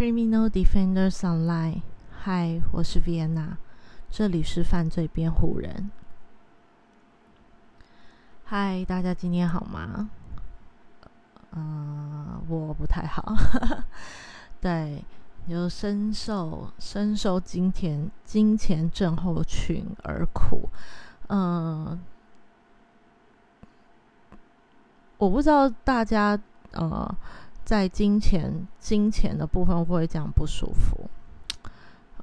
Criminal Defenders Online，嗨，我是 Vienna，这里是犯罪辩护人。嗨，大家今天好吗？嗯，我不太好，对，有深受深受金钱金钱症候群而苦。嗯，我不知道大家呃。在金钱金钱的部分会这样不舒服？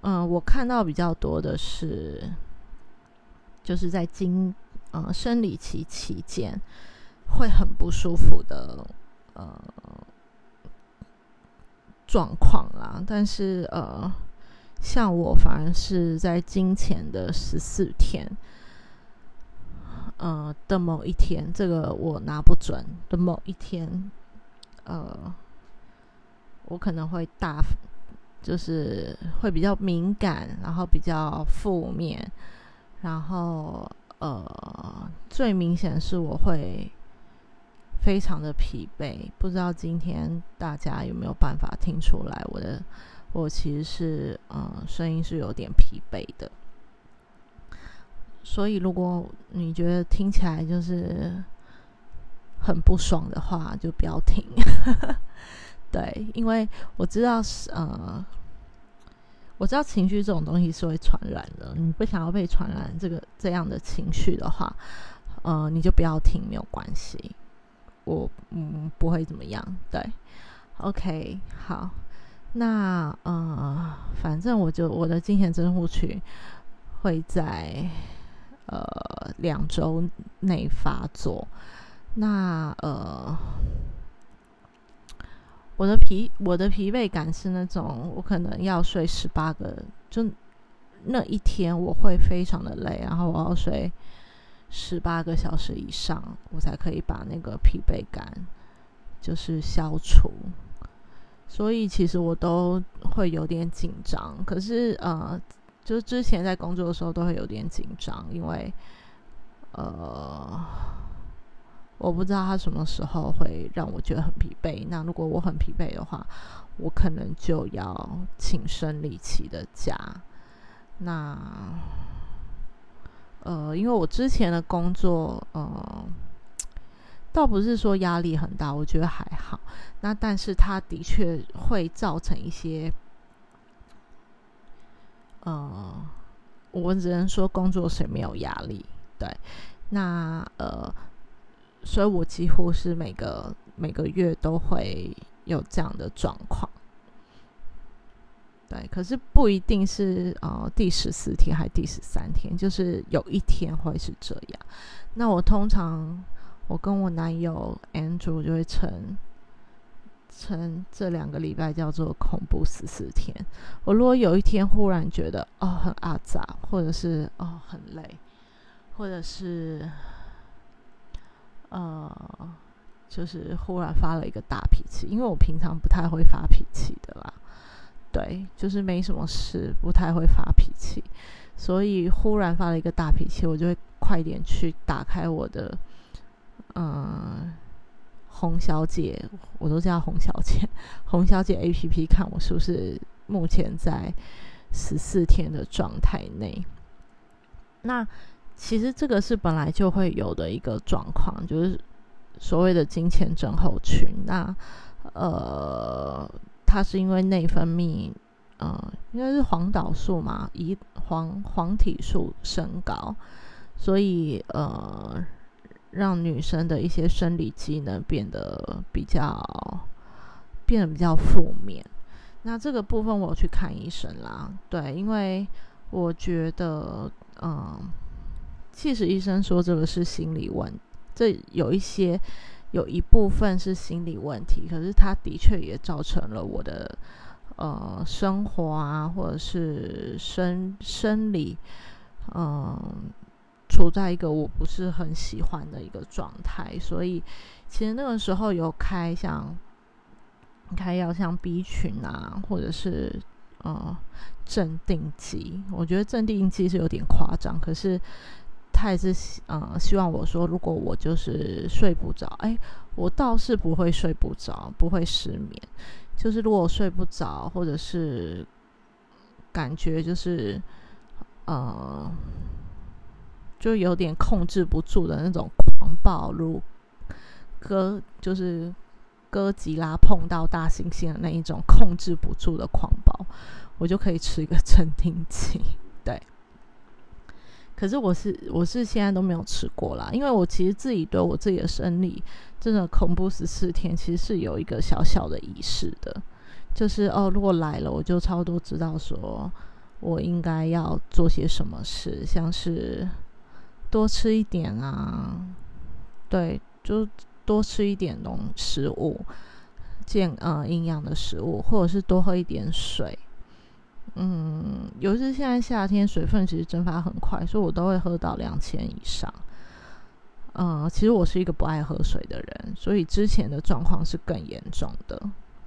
嗯，我看到比较多的是，就是在经呃生理期期间会很不舒服的呃状况啦。但是呃，像我反而是在金钱的十四天，呃的某一天，这个我拿不准的某一天。呃，我可能会大，就是会比较敏感，然后比较负面，然后呃，最明显是我会非常的疲惫。不知道今天大家有没有办法听出来，我的我其实是呃声音是有点疲惫的。所以如果你觉得听起来就是。很不爽的话就不要听，对，因为我知道是呃，我知道情绪这种东西是会传染的。你不想要被传染这个这样的情绪的话，呃，你就不要听，没有关系，我嗯不会怎么样。对，OK，好，那呃，反正我就我的金钱增护群会在呃两周内发作。那呃，我的疲我的疲惫感是那种，我可能要睡十八个，就那一天我会非常的累，然后我要睡十八个小时以上，我才可以把那个疲惫感就是消除。所以其实我都会有点紧张，可是呃，就是之前在工作的时候都会有点紧张，因为呃。我不知道他什么时候会让我觉得很疲惫。那如果我很疲惫的话，我可能就要请生理期的假。那呃，因为我之前的工作，呃，倒不是说压力很大，我觉得还好。那但是它的确会造成一些，呃，我只能说工作谁没有压力？对，那呃。所以我几乎是每个每个月都会有这样的状况，对，可是不一定是呃第十四天还是第十三天，就是有一天会是这样。那我通常我跟我男友 Andrew 就会称称这两个礼拜叫做恐怖十四天。我如果有一天忽然觉得哦很阿杂，或者是哦很累，或者是。呃，就是忽然发了一个大脾气，因为我平常不太会发脾气的啦。对，就是没什么事，不太会发脾气，所以忽然发了一个大脾气，我就会快点去打开我的，嗯，红小姐，我都叫红小姐，红小姐 A P P，看我是不是目前在十四天的状态内。那。其实这个是本来就会有的一个状况，就是所谓的金钱症候群。那呃，它是因为内分泌，呃，应该是黄导素嘛，胰黄黄体素升高，所以呃，让女生的一些生理机能变得比较变得比较负面。那这个部分我去看医生啦，对，因为我觉得，嗯。其实医生说这个是心理问，这有一些有一部分是心理问题，可是他的确也造成了我的呃生活啊，或者是生生理，嗯，处在一个我不是很喜欢的一个状态，所以其实那个时候有开像开药像 B 群啊，或者是呃镇定剂，我觉得镇定剂是有点夸张，可是。他也是呃希望我说，如果我就是睡不着，哎，我倒是不会睡不着，不会失眠，就是如果睡不着，或者是感觉就是呃，就有点控制不住的那种狂暴，如哥就是哥吉拉碰到大猩猩的那一种控制不住的狂暴，我就可以吃一个镇定剂。可是我是我是现在都没有吃过啦，因为我其实自己对我自己的生理真的恐怖十四天，其实是有一个小小的仪式的，就是哦，如果来了，我就差不多知道说我应该要做些什么事，像是多吃一点啊，对，就多吃一点东食物，健呃营养的食物，或者是多喝一点水。嗯，尤其是现在夏天，水分其实蒸发很快，所以我都会喝到两千以上。嗯，其实我是一个不爱喝水的人，所以之前的状况是更严重的。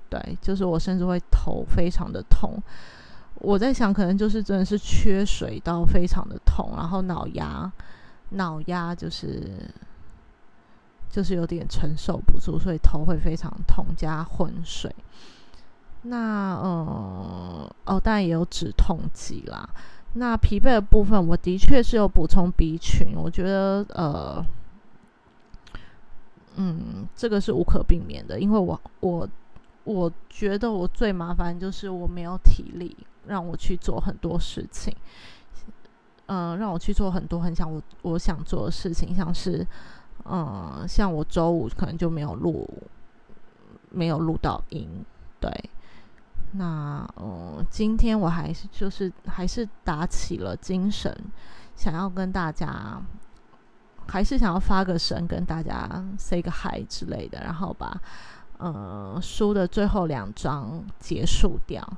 对，就是我甚至会头非常的痛。我在想，可能就是真的是缺水到非常的痛，然后脑压脑压就是就是有点承受不住，所以头会非常痛加昏睡。那呃哦，当然也有止痛剂啦。那疲惫的部分，我的确是有补充 B 群。我觉得呃，嗯，这个是无可避免的，因为我我我觉得我最麻烦就是我没有体力让我去做很多事情，嗯，让我去做很多很想我我想做的事情，像是嗯，像我周五可能就没有录，没有录到音，对。那嗯，今天我还是就是还是打起了精神，想要跟大家，还是想要发个声，跟大家 say 个 hi 之类的，然后把呃书的最后两章结束掉。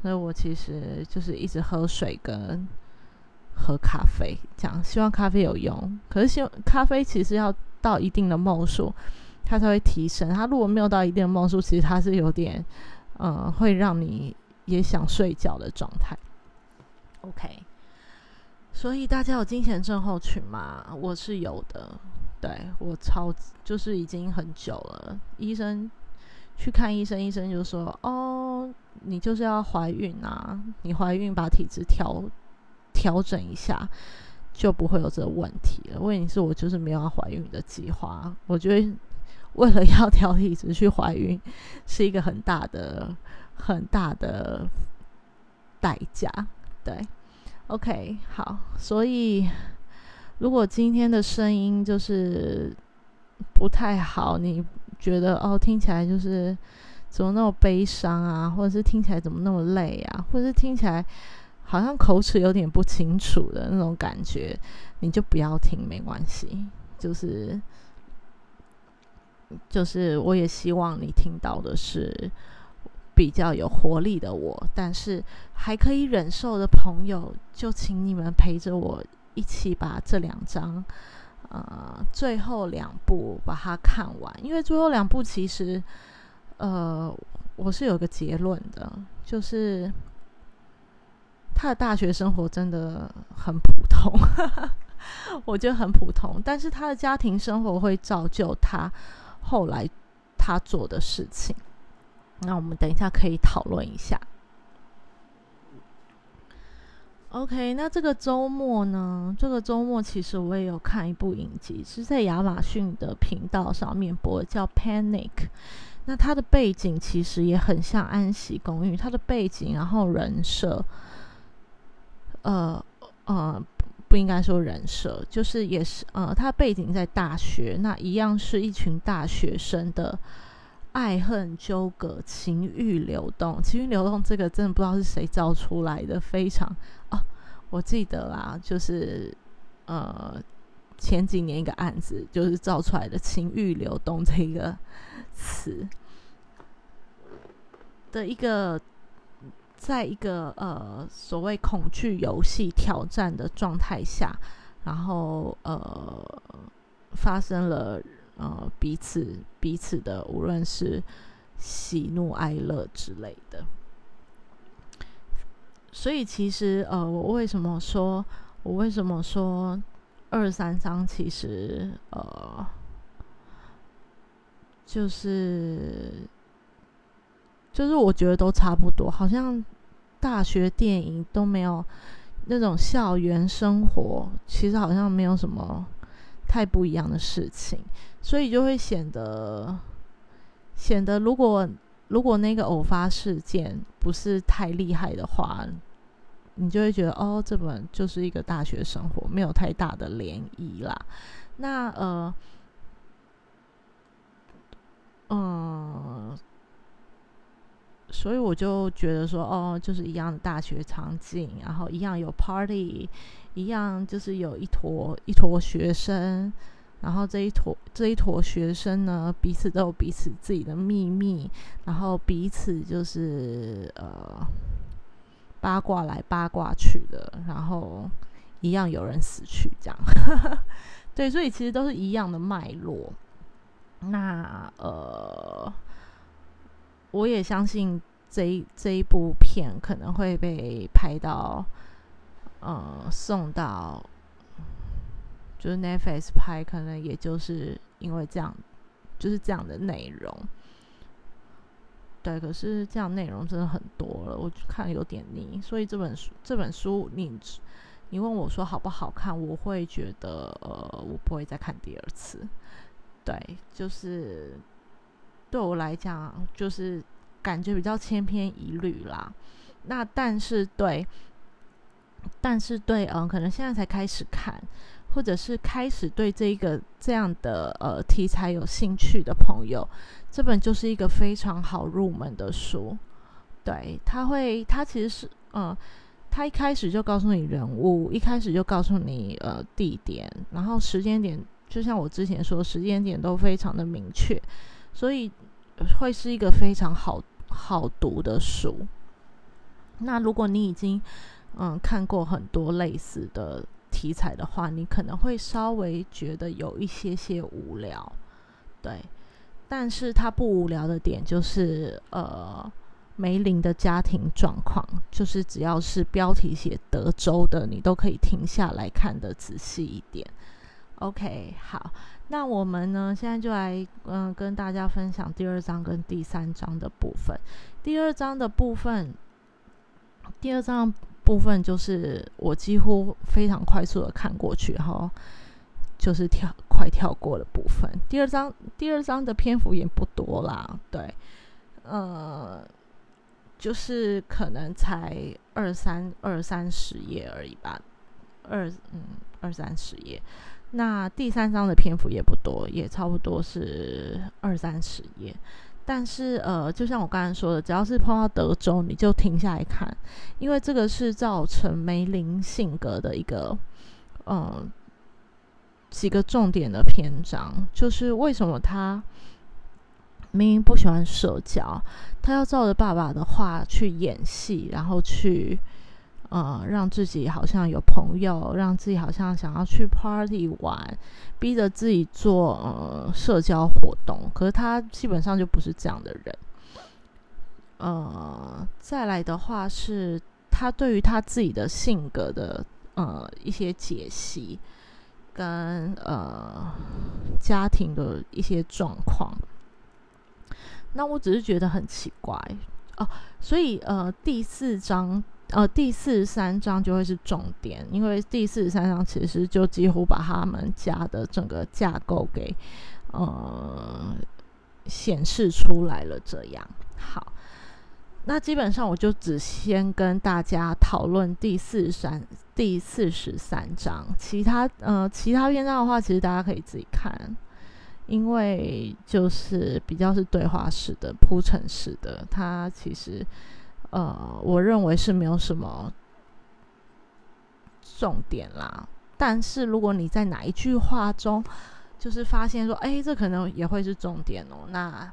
所以我其实就是一直喝水跟喝咖啡，这样希望咖啡有用。可是希望咖啡其实要到一定的梦数，它才会提升。它如果没有到一定的梦数，其实它是有点。嗯，会让你也想睡觉的状态。OK，所以大家有金钱症候群吗？我是有的，对我超就是已经很久了。医生去看医生，医生就说：“哦，你就是要怀孕啊！你怀孕把体质调调整一下，就不会有这个问题了。”问题是我就是没有要怀孕的计划，我觉得。为了要调体质去怀孕，是一个很大的、很大的代价。对，OK，好。所以，如果今天的声音就是不太好，你觉得哦，听起来就是怎么那么悲伤啊，或者是听起来怎么那么累啊，或者是听起来好像口齿有点不清楚的那种感觉，你就不要听，没关系，就是。就是我也希望你听到的是比较有活力的我，但是还可以忍受的朋友，就请你们陪着我一起把这两章，呃，最后两部把它看完。因为最后两部其实，呃，我是有个结论的，就是他的大学生活真的很普通，我觉得很普通，但是他的家庭生活会造就他。后来他做的事情，那我们等一下可以讨论一下。OK，那这个周末呢？这个周末其实我也有看一部影集，是在亚马逊的频道上面播，叫《Panic》。那它的背景其实也很像《安息公寓》，它的背景然后人设，呃呃。不应该说人设，就是也是呃，他背景在大学，那一样是一群大学生的爱恨纠葛、情欲流动。情欲流动这个真的不知道是谁造出来的，非常啊，我记得啦，就是呃前几年一个案子，就是造出来的“情欲流动”这个词的一个。在一个呃所谓恐惧游戏挑战的状态下，然后呃发生了呃彼此彼此的无论是喜怒哀乐之类的，所以其实呃我为什么说我为什么说二三章其实呃就是。就是我觉得都差不多，好像大学电影都没有那种校园生活，其实好像没有什么太不一样的事情，所以就会显得显得如果如果那个偶发事件不是太厉害的话，你就会觉得哦，这本就是一个大学生活，没有太大的涟漪啦。那呃，嗯。所以我就觉得说，哦，就是一样的大学场景，然后一样有 party，一样就是有一坨一坨学生，然后这一坨这一坨学生呢，彼此都有彼此自己的秘密，然后彼此就是呃八卦来八卦去的，然后一样有人死去这样，对，所以其实都是一样的脉络。那呃。我也相信这一这一部片可能会被拍到，呃，送到就是 Netflix 拍，可能也就是因为这样，就是这样的内容。对，可是这样内容真的很多了，我看有点腻。所以这本书这本书，你你问我说好不好看，我会觉得呃，我不会再看第二次。对，就是。对我来讲，就是感觉比较千篇一律啦。那但是对，但是对，嗯，可能现在才开始看，或者是开始对这个这样的呃题材有兴趣的朋友，这本就是一个非常好入门的书。对，他会，他其实是，嗯，他一开始就告诉你人物，一开始就告诉你呃地点，然后时间点，就像我之前说，时间点都非常的明确。所以会是一个非常好好读的书。那如果你已经嗯看过很多类似的题材的话，你可能会稍微觉得有一些些无聊，对。但是它不无聊的点就是呃梅林的家庭状况，就是只要是标题写德州的，你都可以停下来看的仔细一点。OK，好。那我们呢？现在就来嗯，跟大家分享第二章跟第三章的部分。第二章的部分，第二章部分就是我几乎非常快速的看过去，哈就是跳快跳过的部分。第二章第二章的篇幅也不多啦，对，呃，就是可能才二三二三十页而已吧，二嗯二三十页。那第三章的篇幅也不多，也差不多是二三十页。但是，呃，就像我刚才说的，只要是碰到德州，你就停下来看，因为这个是造成梅林性格的一个，嗯，几个重点的篇章，就是为什么他明明不喜欢社交，他要照着爸爸的话去演戏，然后去。呃，让自己好像有朋友，让自己好像想要去 party 玩，逼着自己做呃社交活动。可是他基本上就不是这样的人。呃，再来的话是他对于他自己的性格的呃一些解析，跟呃家庭的一些状况。那我只是觉得很奇怪哦，所以呃第四章。呃，第四十三章就会是重点，因为第四十三章其实就几乎把他们家的整个架构给呃显示出来了。这样好，那基本上我就只先跟大家讨论第四十三第四十三章，其他呃其他篇章的话，其实大家可以自己看，因为就是比较是对话式的铺陈式的，它其实。呃，我认为是没有什么重点啦。但是如果你在哪一句话中，就是发现说，哎，这可能也会是重点哦，那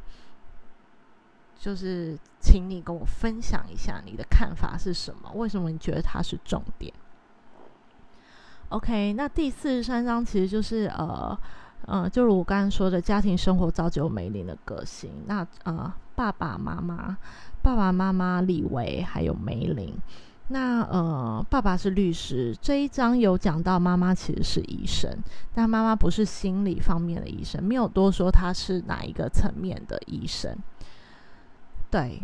就是请你跟我分享一下你的看法是什么？为什么你觉得它是重点？OK，那第四十三章其实就是呃，嗯，就如我刚刚说的，家庭生活造就梅林的个性。那呃，爸爸妈妈。爸爸妈妈李维还有梅林，那呃，爸爸是律师。这一章有讲到妈妈其实是医生，但妈妈不是心理方面的医生，没有多说她是哪一个层面的医生。对，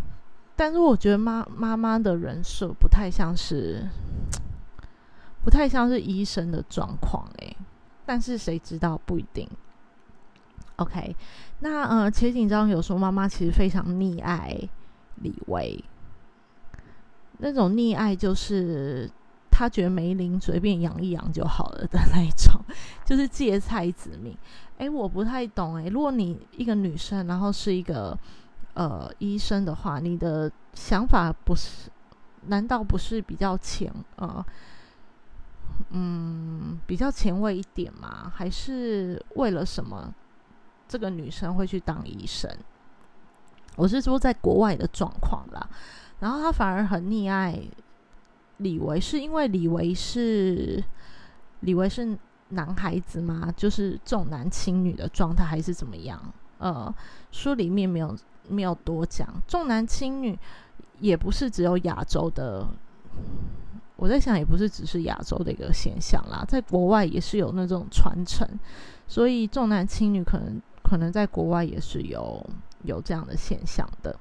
但是我觉得妈妈妈的人设不太像是，不太像是医生的状况诶，但是谁知道不一定。OK，那呃，且紧张有说妈妈其实非常溺爱李维，那种溺爱就是他觉得梅林随便养一养就好了的那一种，就是芥菜子命。哎，我不太懂哎，如果你一个女生，然后是一个呃医生的话，你的想法不是？难道不是比较前呃嗯比较前卫一点吗？还是为了什么？这个女生会去当医生，我是说在国外的状况啦。然后她反而很溺爱李维，是因为李维是李维是男孩子吗？就是重男轻女的状态，还是怎么样？呃，书里面没有没有多讲。重男轻女也不是只有亚洲的，我在想也不是只是亚洲的一个现象啦，在国外也是有那种传承，所以重男轻女可能。可能在国外也是有有这样的现象的。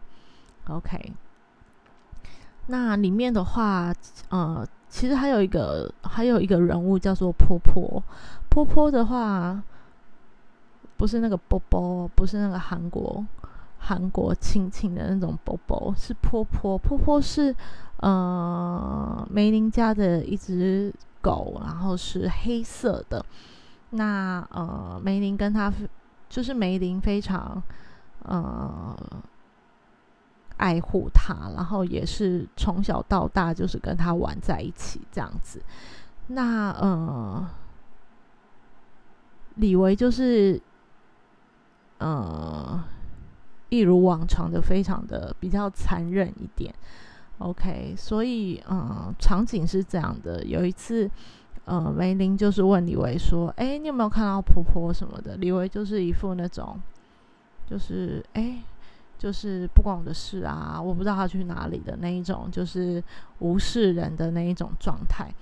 OK，那里面的话，呃，其实还有一个还有一个人物叫做婆婆。婆婆的话，不是那个波波，不是那个韩国韩国亲亲的那种波波，是婆婆。婆婆是呃梅林家的一只狗，然后是黑色的。那呃梅林跟他。就是梅林非常呃爱护他，然后也是从小到大就是跟他玩在一起这样子。那呃李维就是呃一如往常的非常的比较残忍一点。OK，所以嗯场景是这样的，有一次。呃，梅林就是问李维说：“哎，你有没有看到婆婆什么的？”李维就是一副那种，就是哎，就是不关我的事啊，我不知道他去哪里的那一种，就是无视人的那一种状态。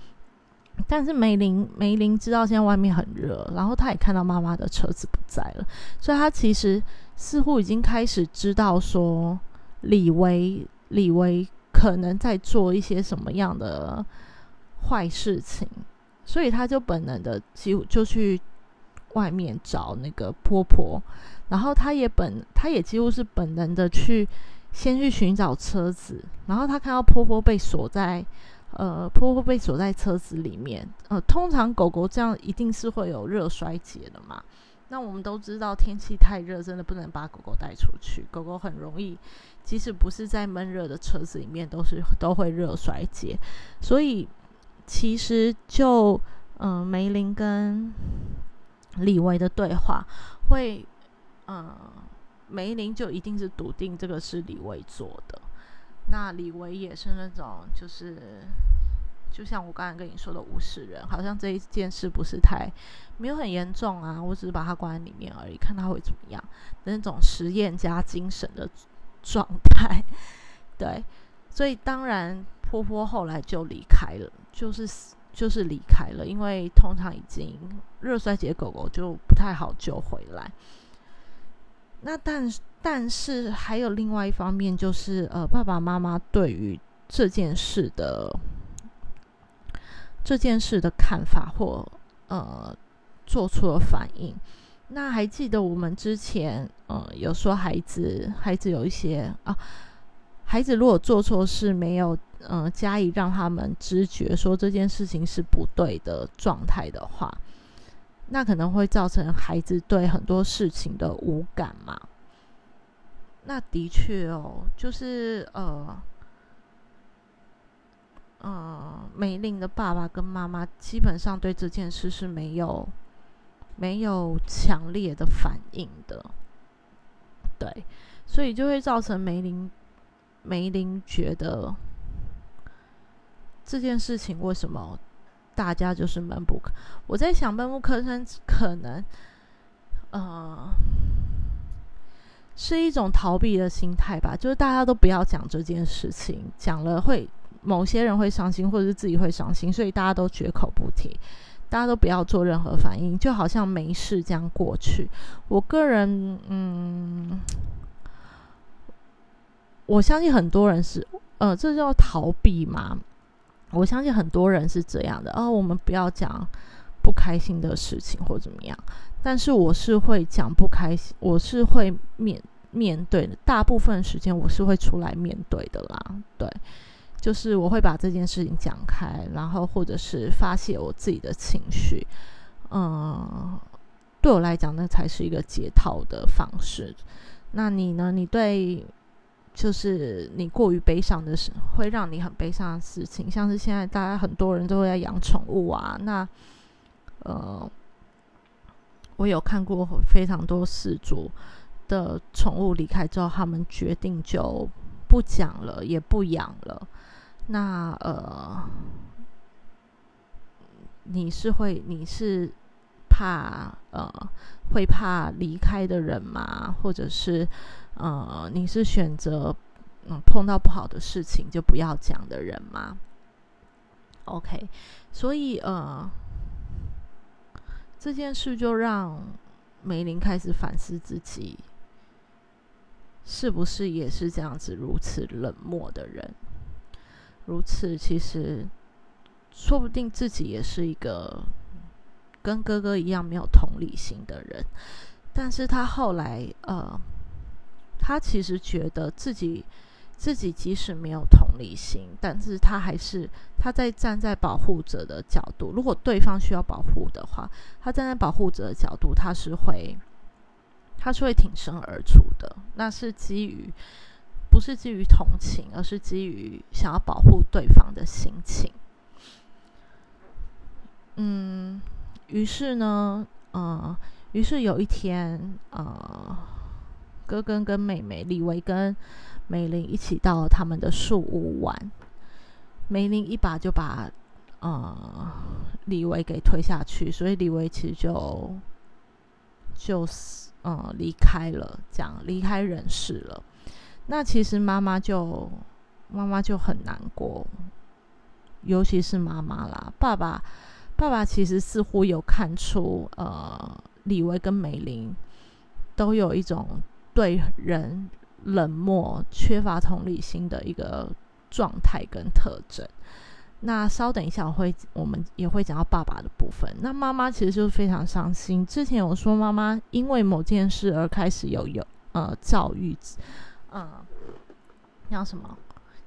但是梅林梅林知道现在外面很热，然后他也看到妈妈的车子不在了，所以他其实似乎已经开始知道说李维李维可能在做一些什么样的坏事情。所以他就本能的几乎就去外面找那个婆婆，然后他也本他也几乎是本能的去先去寻找车子，然后他看到婆婆被锁在呃婆婆被锁在车子里面，呃通常狗狗这样一定是会有热衰竭的嘛。那我们都知道天气太热，真的不能把狗狗带出去，狗狗很容易即使不是在闷热的车子里面，都是都会热衰竭，所以。其实就嗯，梅林跟李维的对话，会嗯，梅林就一定是笃定这个是李维做的。那李维也是那种，就是就像我刚才跟你说的无视人，好像这一件事不是太没有很严重啊，我只是把他关在里面而已，看他会怎么样那种实验家精神的状态。对，所以当然。婆婆后来就离开了，就是就是离开了，因为通常已经热衰竭狗狗就不太好救回来。那但但是还有另外一方面，就是呃爸爸妈妈对于这件事的这件事的看法或呃做出了反应。那还记得我们之前呃有说孩子孩子有一些啊。孩子如果做错事，没有嗯加以让他们知觉说这件事情是不对的状态的话，那可能会造成孩子对很多事情的无感嘛。那的确哦，就是呃，嗯，梅林的爸爸跟妈妈基本上对这件事是没有没有强烈的反应的，对，所以就会造成梅林。梅林觉得这件事情为什么大家就是闷不吭？我在想闷不吭声可能呃是一种逃避的心态吧，就是大家都不要讲这件事情，讲了会某些人会伤心，或者是自己会伤心，所以大家都绝口不提，大家都不要做任何反应，就好像没事这样过去。我个人嗯。我相信很多人是，呃，这叫逃避嘛。我相信很多人是这样的，哦，我们不要讲不开心的事情或怎么样。但是我是会讲不开心，我是会面面对的。大部分时间我是会出来面对的啦，对，就是我会把这件事情讲开，然后或者是发泄我自己的情绪。嗯，对我来讲，那才是一个解套的方式。那你呢？你对？就是你过于悲伤的事，会让你很悲伤的事情，像是现在大家很多人都会在养宠物啊。那呃，我有看过非常多事主的宠物离开之后，他们决定就不讲了，也不养了。那呃，你是会你是怕呃会怕离开的人吗？或者是？呃，你是选择嗯碰到不好的事情就不要讲的人吗？OK，所以呃这件事就让梅林开始反思自己，是不是也是这样子如此冷漠的人？如此其实说不定自己也是一个跟哥哥一样没有同理心的人，但是他后来呃。他其实觉得自己自己即使没有同理心，但是他还是他在站在保护者的角度。如果对方需要保护的话，他站在保护者的角度，他是会他是会挺身而出的。那是基于不是基于同情，而是基于想要保护对方的心情。嗯，于是呢，呃，于是有一天，呃。哥哥跟妹妹李维跟梅林一起到他们的树屋玩，梅林一把就把呃李维给推下去，所以李维其实就就是嗯离开了，这样离开人世了。那其实妈妈就妈妈就很难过，尤其是妈妈啦。爸爸爸爸其实似乎有看出呃李维跟梅林都有一种。对人冷漠、缺乏同理心的一个状态跟特征。那稍等一下，我会我们也会讲到爸爸的部分。那妈妈其实就是非常伤心。之前有说妈妈因为某件事而开始有有呃躁郁，嗯，叫什么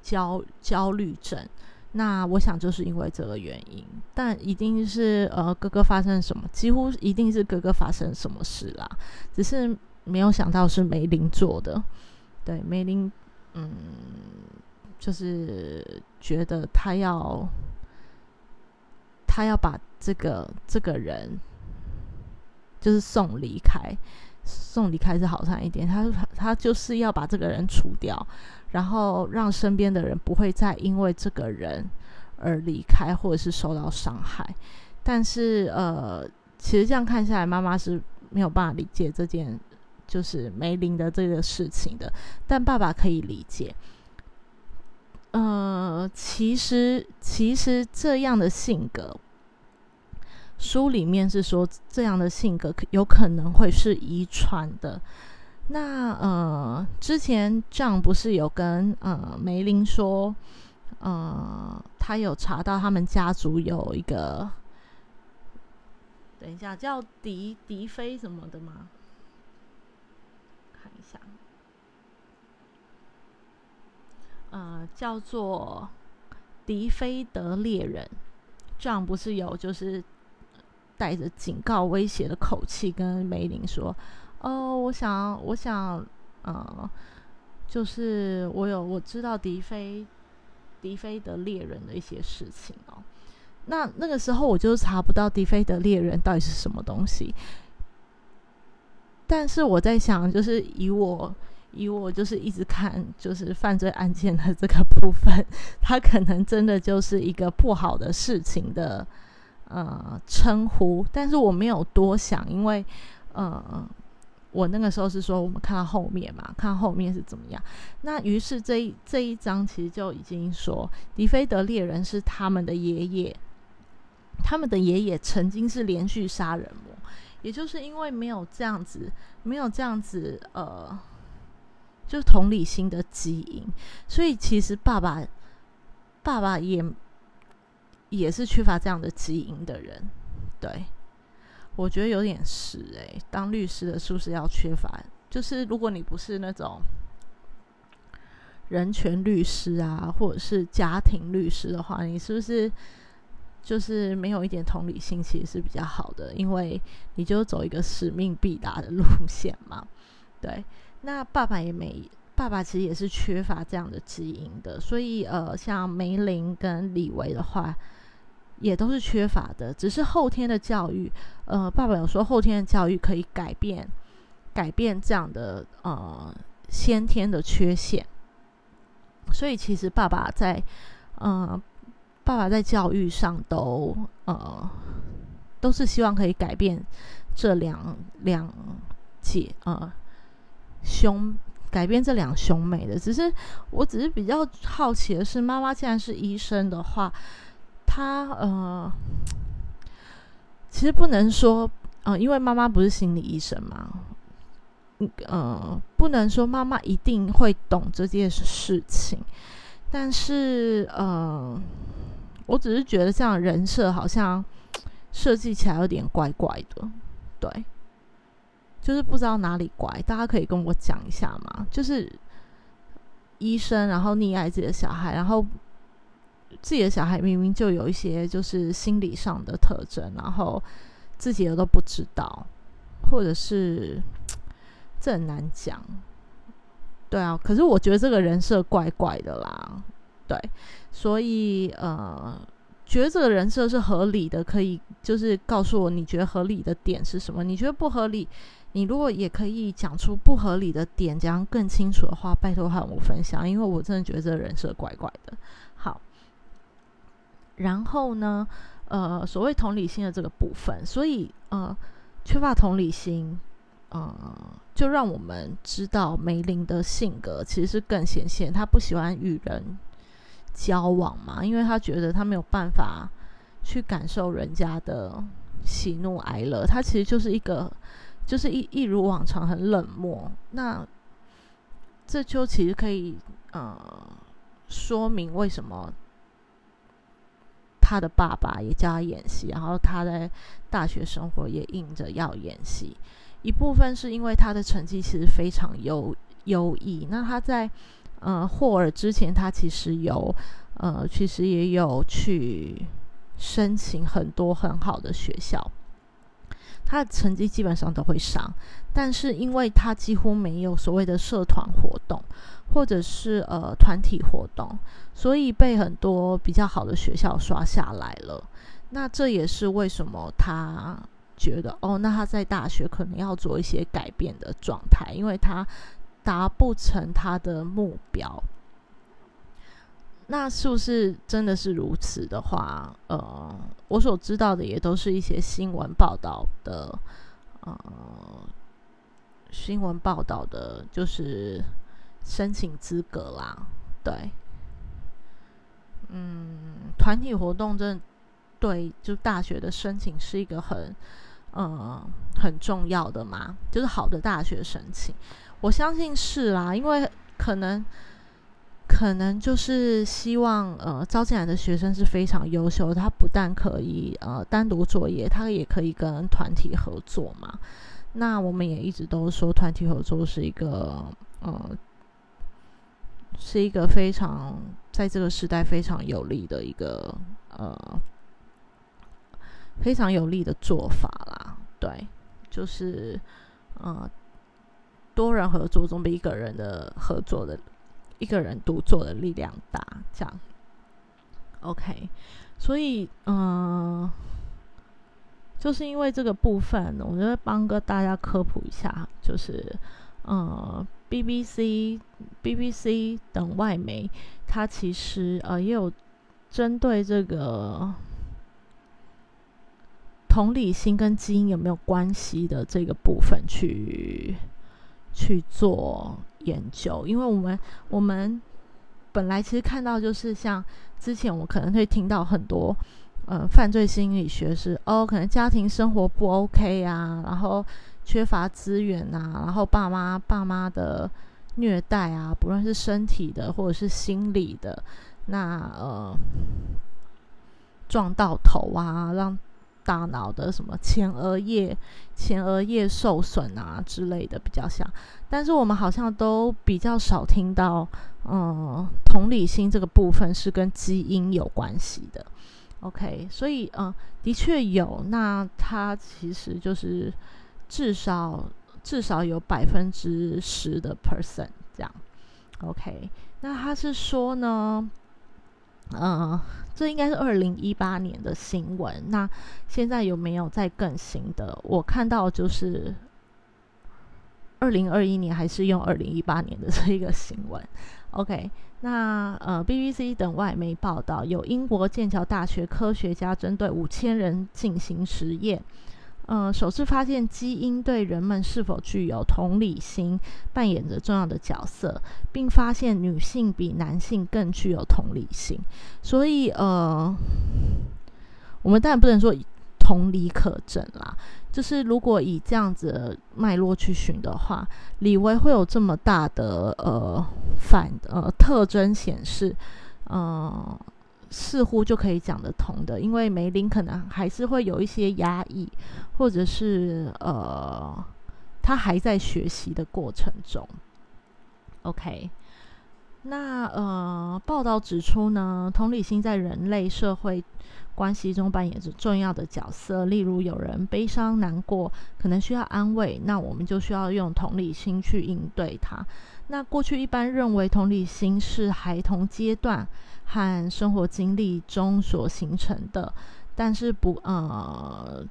焦焦虑症？那我想就是因为这个原因，但一定是呃哥哥发生什么，几乎一定是哥哥发生什么事啦，只是。没有想到是梅林做的，对梅林，嗯，就是觉得他要，他要把这个这个人，就是送离开，送离开是好看一点，他他就是要把这个人除掉，然后让身边的人不会再因为这个人而离开或者是受到伤害。但是呃，其实这样看下来，妈妈是没有办法理解这件。就是梅林的这个事情的，但爸爸可以理解。呃，其实其实这样的性格，书里面是说这样的性格有可能会是遗传的。那呃，之前样不是有跟呃梅林说，呃，他有查到他们家族有一个，等一下叫迪迪飞什么的吗？看一下呃，叫做迪菲德猎人，这样不是有就是带着警告威胁的口气跟梅林说：“哦，我想，我想，呃，就是我有我知道迪菲迪菲德猎人的一些事情哦。那那个时候我就查不到迪菲德猎人到底是什么东西，但是我在想，就是以我。”以我就是一直看就是犯罪案件的这个部分，他可能真的就是一个不好的事情的呃称呼，但是我没有多想，因为呃我那个时候是说我们看到后面嘛，看后面是怎么样。那于是这一这一章其实就已经说，迪菲德猎人是他们的爷爷，他们的爷爷曾经是连续杀人魔，也就是因为没有这样子，没有这样子呃。就同理心的基因。所以其实爸爸爸爸也也是缺乏这样的基因的人，对。我觉得有点是诶，当律师的是不是要缺乏？就是如果你不是那种人权律师啊，或者是家庭律师的话，你是不是就是没有一点同理心，其实是比较好的，因为你就走一个使命必达的路线嘛。对，那爸爸也没，爸爸其实也是缺乏这样的基因的，所以呃，像梅林跟李维的话。也都是缺乏的，只是后天的教育。呃，爸爸有说后天的教育可以改变，改变这样的呃先天的缺陷。所以其实爸爸在，呃，爸爸在教育上都呃都是希望可以改变这两两姐呃兄改变这两兄妹的。只是我只是比较好奇的是，妈妈既然是医生的话。他呃，其实不能说，呃，因为妈妈不是心理医生嘛，呃，不能说妈妈一定会懂这件事情。但是，呃，我只是觉得这样人设好像设计起来有点怪怪的，对，就是不知道哪里怪，大家可以跟我讲一下嘛。就是医生，然后溺爱自己的小孩，然后。自己的小孩明明就有一些就是心理上的特征，然后自己的都不知道，或者是 这很难讲。对啊，可是我觉得这个人设怪怪的啦。对，所以呃，觉得这个人设是合理的，可以就是告诉我你觉得合理的点是什么？你觉得不合理，你如果也可以讲出不合理的点，这样更清楚的话，拜托和我分享，因为我真的觉得这个人设怪怪的。然后呢，呃，所谓同理心的这个部分，所以呃，缺乏同理心，呃，就让我们知道梅林的性格其实是更显现，他不喜欢与人交往嘛，因为他觉得他没有办法去感受人家的喜怒哀乐，他其实就是一个，就是一一如往常很冷漠。那这就其实可以呃说明为什么。他的爸爸也教他演戏，然后他在大学生活也硬着要演戏。一部分是因为他的成绩其实非常优优异。那他在呃霍尔之前，他其实有呃其实也有去申请很多很好的学校，他的成绩基本上都会上。但是因为他几乎没有所谓的社团活动。或者是呃团体活动，所以被很多比较好的学校刷下来了。那这也是为什么他觉得哦，那他在大学可能要做一些改变的状态，因为他达不成他的目标。那是不是真的是如此的话？呃，我所知道的也都是一些新闻报道的，呃，新闻报道的，就是。申请资格啦，对，嗯，团体活动真的对，就大学的申请是一个很，呃，很重要的嘛，就是好的大学申请，我相信是啦，因为可能，可能就是希望，呃，招进来的学生是非常优秀，他不但可以呃单独作业，他也可以跟团体合作嘛。那我们也一直都说团体合作是一个，呃。是一个非常在这个时代非常有利的一个呃非常有利的做法啦，对，就是呃多人合作总比一个人的合作的一个人独做的力量大，这样，OK，所以嗯，就是因为这个部分，我觉得帮个大家科普一下，就是呃。BBC、BBC 等外媒，它其实呃也有针对这个同理心跟基因有没有关系的这个部分去去做研究。因为我们我们本来其实看到就是像之前我可能会听到很多呃犯罪心理学是哦，可能家庭生活不 OK 啊，然后。缺乏资源啊，然后爸妈爸妈的虐待啊，不论是身体的或者是心理的，那呃撞到头啊，让大脑的什么前额叶、前额叶受损啊之类的比较像，但是我们好像都比较少听到，嗯，同理心这个部分是跟基因有关系的。OK，所以嗯，的确有，那它其实就是至少。至少有百分之十的 percent 这样，OK，那他是说呢，嗯，这应该是二零一八年的新闻。那现在有没有再更新的？我看到就是二零二一年还是用二零一八年的这一个新闻。OK，那呃，BBC 等外媒报道，有英国剑桥大学科学家针对五千人进行实验。嗯，首次发现基因对人们是否具有同理心扮演着重要的角色，并发现女性比男性更具有同理心。所以，呃，我们当然不能说同理可证啦。就是如果以这样子脉络去寻的话，李维会有这么大的呃反呃特征显示，嗯。似乎就可以讲得通的，因为梅林可能还是会有一些压抑，或者是呃，他还在学习的过程中。OK，那呃，报道指出呢，同理心在人类社会关系中扮演着重要的角色。例如，有人悲伤难过，可能需要安慰，那我们就需要用同理心去应对他。那过去一般认为同理心是孩童阶段。和生活经历中所形成的，但是不呃，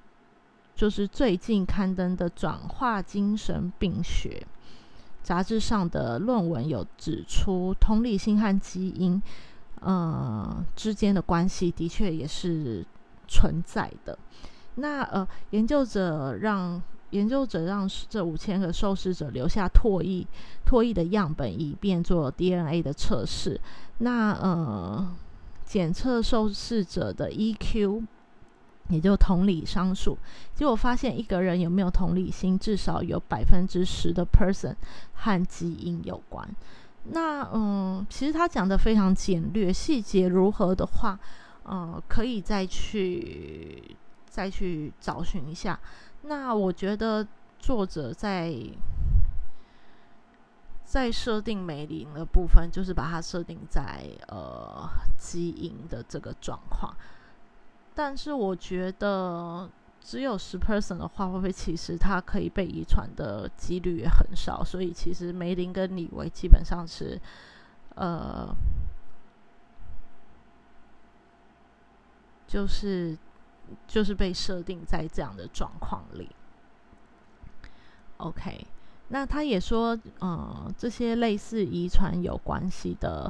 就是最近刊登的《转化精神病学》杂志上的论文有指出，同理心和基因呃之间的关系的确也是存在的。那呃，研究者让研究者让这五千个受试者留下唾液唾液的样本，以便做 DNA 的测试。那呃，检测受试者的 EQ，也就同理商数，结果发现一个人有没有同理心，至少有百分之十的 person 和基因有关。那嗯，其实他讲的非常简略，细节如何的话，嗯，可以再去再去找寻一下。那我觉得作者在。在设定梅林的部分，就是把它设定在呃基因的这个状况。但是我觉得只有十 person 的话，会不会其实它可以被遗传的几率也很少？所以其实梅林跟李维基本上是呃，就是就是被设定在这样的状况里。OK。那他也说，呃，这些类似遗传有关系的，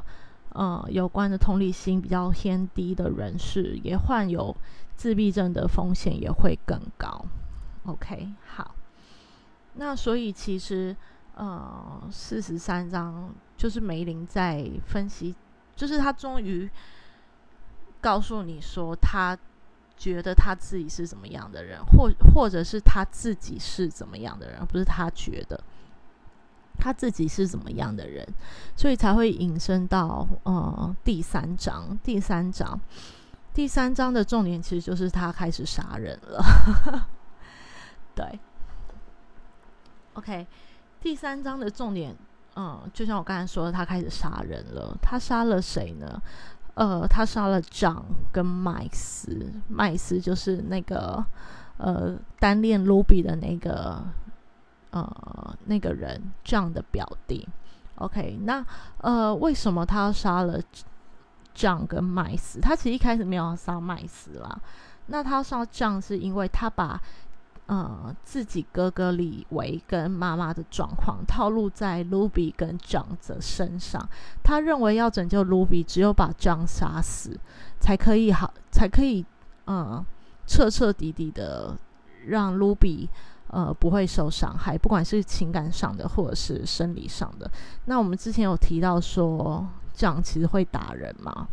呃，有关的同理心比较偏低的人士，也患有自闭症的风险也会更高。OK，好，那所以其实，呃，四十三章就是梅林在分析，就是他终于告诉你说，他觉得他自己是怎么样的人，或或者是他自己是怎么样的人，不是他觉得。他自己是怎么样的人，所以才会引申到呃第三章。第三章，第三章的重点其实就是他开始杀人了。对，OK，第三章的重点，嗯，就像我刚才说的，他开始杀人了。他杀了谁呢？呃，他杀了长跟麦斯。麦斯就是那个呃单恋卢比的那个。呃，那个人这样的表弟，OK，那呃，为什么他要杀了酱跟麦斯？他其实一开始没有杀麦斯啦。那他杀酱是因为他把呃自己哥哥李维跟妈妈的状况套路在卢比跟酱的身上。他认为要拯救卢比，只有把酱杀死才可以好，才可以嗯彻彻底底的让卢比。呃，不会受伤害，不管是情感上的或者是生理上的。那我们之前有提到说，这样其实会打人嘛？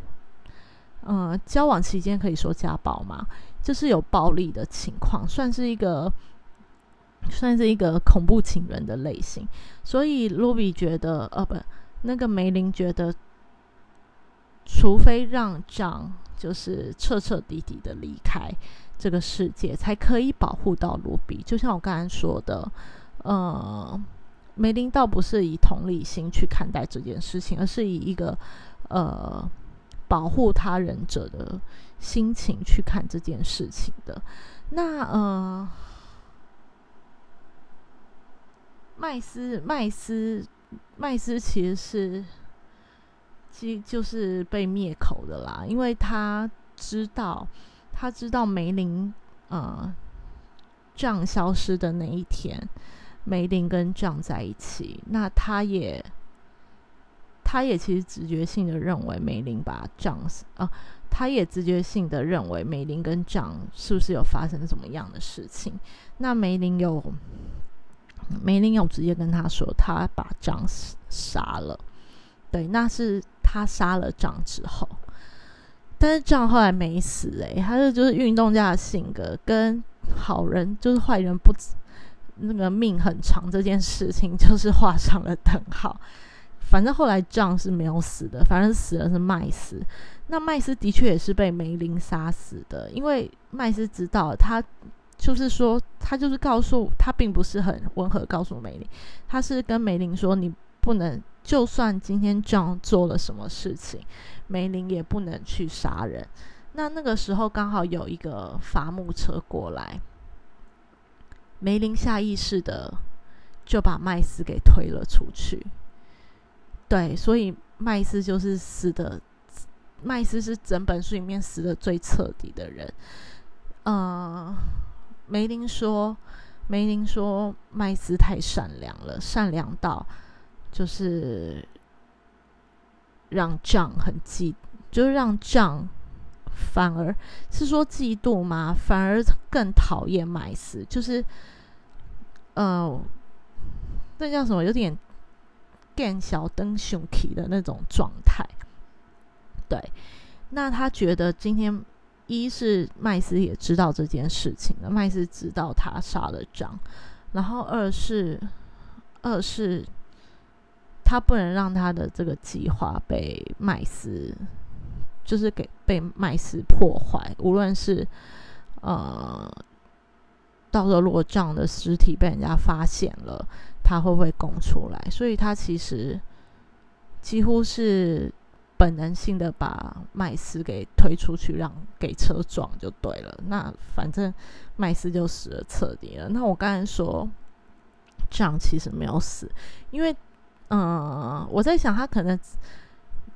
嗯，交往期间可以说家暴吗？就是有暴力的情况，算是一个算是一个恐怖情人的类型。所以卢比觉得，呃，不，那个梅林觉得，除非让张就是彻彻底底的离开这个世界，才可以保护到卢比。就像我刚才说的，呃，梅林倒不是以同理心去看待这件事情，而是以一个呃保护他人者的心情去看这件事情的。那呃，麦斯麦斯麦斯其实是，其就是被灭口的啦，因为他知道他知道梅林呃样消失的那一天。梅林跟酱在一起，那他也，他也其实直觉性的认为梅林把酱啊，他也直觉性的认为梅林跟酱是不是有发生什么样的事情？那梅林有，梅林有直接跟他说，他把酱杀了，对，那是他杀了酱之后，但是酱后来没死，诶，他是就是运动家的性格，跟好人就是坏人不。那个命很长这件事情就是画上了等号。反正后来仗是没有死的，反正死的是麦斯。那麦斯的确也是被梅林杀死的，因为麦斯知道他就是说，他就是告诉他并不是很温和，告诉梅林，他是跟梅林说，你不能就算今天仗做了什么事情，梅林也不能去杀人。那那个时候刚好有一个伐木车过来。梅林下意识的就把麦斯给推了出去，对，所以麦斯就是死的，麦斯是整本书里面死的最彻底的人。嗯，梅林说，梅林说麦斯太善良了，善良到就是让仗很嫉，就是让仗。反而是说嫉妒吗？反而更讨厌麦斯，就是，呃，那叫什么？有点干小灯熊皮的那种状态。对，那他觉得今天一是麦斯也知道这件事情了，麦斯知道他杀了张，然后二是二是他不能让他的这个计划被麦斯。就是给被麦斯破坏，无论是呃，到时候如果这样的尸体被人家发现了，他会不会供出来？所以他其实几乎是本能性的把麦斯给推出去，让给车撞就对了。那反正麦斯就死了彻底了。那我刚才说这样其实没有死，因为嗯，我在想他可能。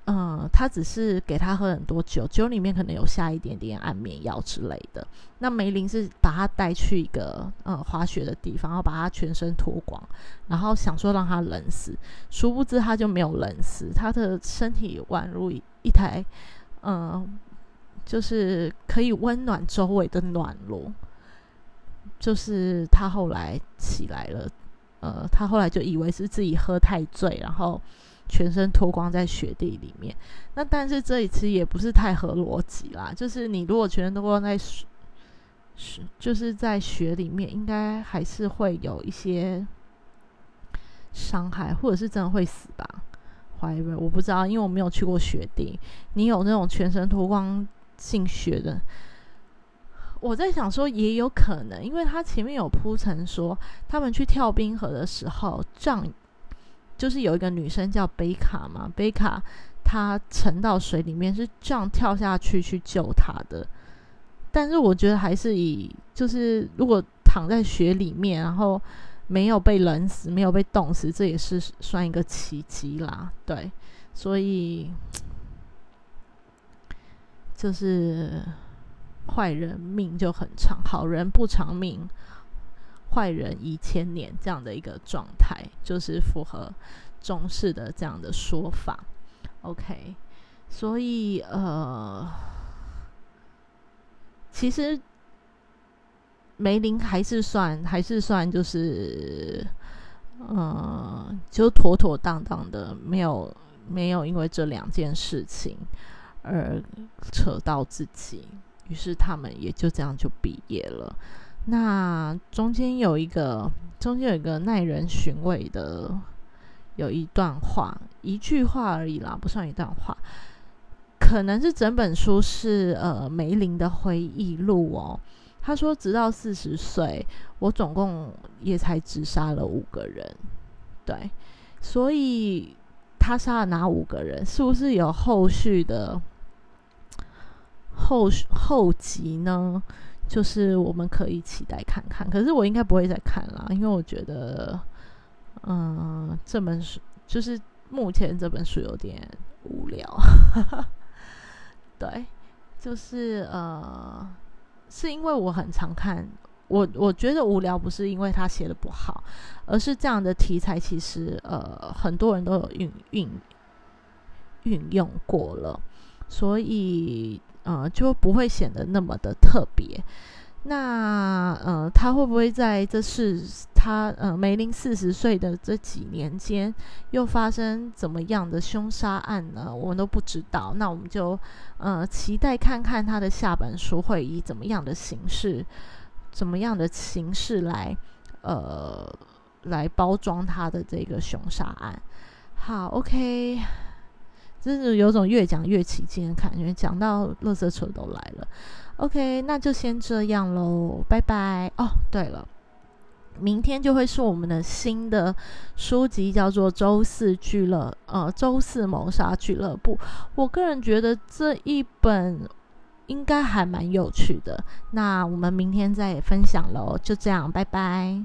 嗯，他只是给他喝很多酒，酒里面可能有下一点点安眠药之类的。那梅林是把他带去一个呃滑雪的地方，然后把他全身脱光，然后想说让他冷死，殊不知他就没有冷死，他的身体宛如一台嗯，就是可以温暖周围的暖炉。就是他后来起来了，呃，他后来就以为是自己喝太醉，然后。全身脱光在雪地里面，那但是这一次也不是太合逻辑啦。就是你如果全身脱光在雪，就是在雪里面，应该还是会有一些伤害，或者是真的会死吧？怀疑我不知道，因为我没有去过雪地。你有那种全身脱光进雪的，我在想说也有可能，因为他前面有铺陈说，他们去跳冰河的时候，这样。就是有一个女生叫贝卡嘛，贝卡她沉到水里面是这样跳下去去救她的，但是我觉得还是以就是如果躺在雪里面，然后没有被冷死，没有被冻死，这也是算一个奇迹啦。对，所以 就是坏人命就很长，好人不长命。坏人一千年这样的一个状态，就是符合中式的这样的说法。OK，所以呃，其实梅林还是算还是算就是嗯，就妥妥当当的，没有没有因为这两件事情而扯到自己，于是他们也就这样就毕业了。那中间有一个，中间有一个耐人寻味的，有一段话，一句话而已啦，不算一段话。可能是整本书是呃梅林的回忆录哦。他说，直到四十岁，我总共也才只杀了五个人。对，所以他杀了哪五个人？是不是有后续的后后集呢？就是我们可以期待看看。可是我应该不会再看了，因为我觉得，嗯，这本书就是目前这本书有点无聊。对，就是呃，是因为我很常看，我我觉得无聊不是因为他写的不好，而是这样的题材其实呃很多人都有运运运用过了，所以呃就不会显得那么的特别。那呃，他会不会在这是他呃梅林四十岁的这几年间，又发生怎么样的凶杀案呢？我们都不知道。那我们就呃期待看看他的下本书会以怎么样的形式，怎么样的形式来呃来包装他的这个凶杀案。好，OK，真是有种越讲越起劲的感觉，讲到乐色车都来了。OK，那就先这样喽，拜拜。哦，对了，明天就会是我们的新的书籍，叫做《周四俱乐》呃，《周四谋杀俱乐部》。我个人觉得这一本应该还蛮有趣的。那我们明天再分享喽，就这样，拜拜。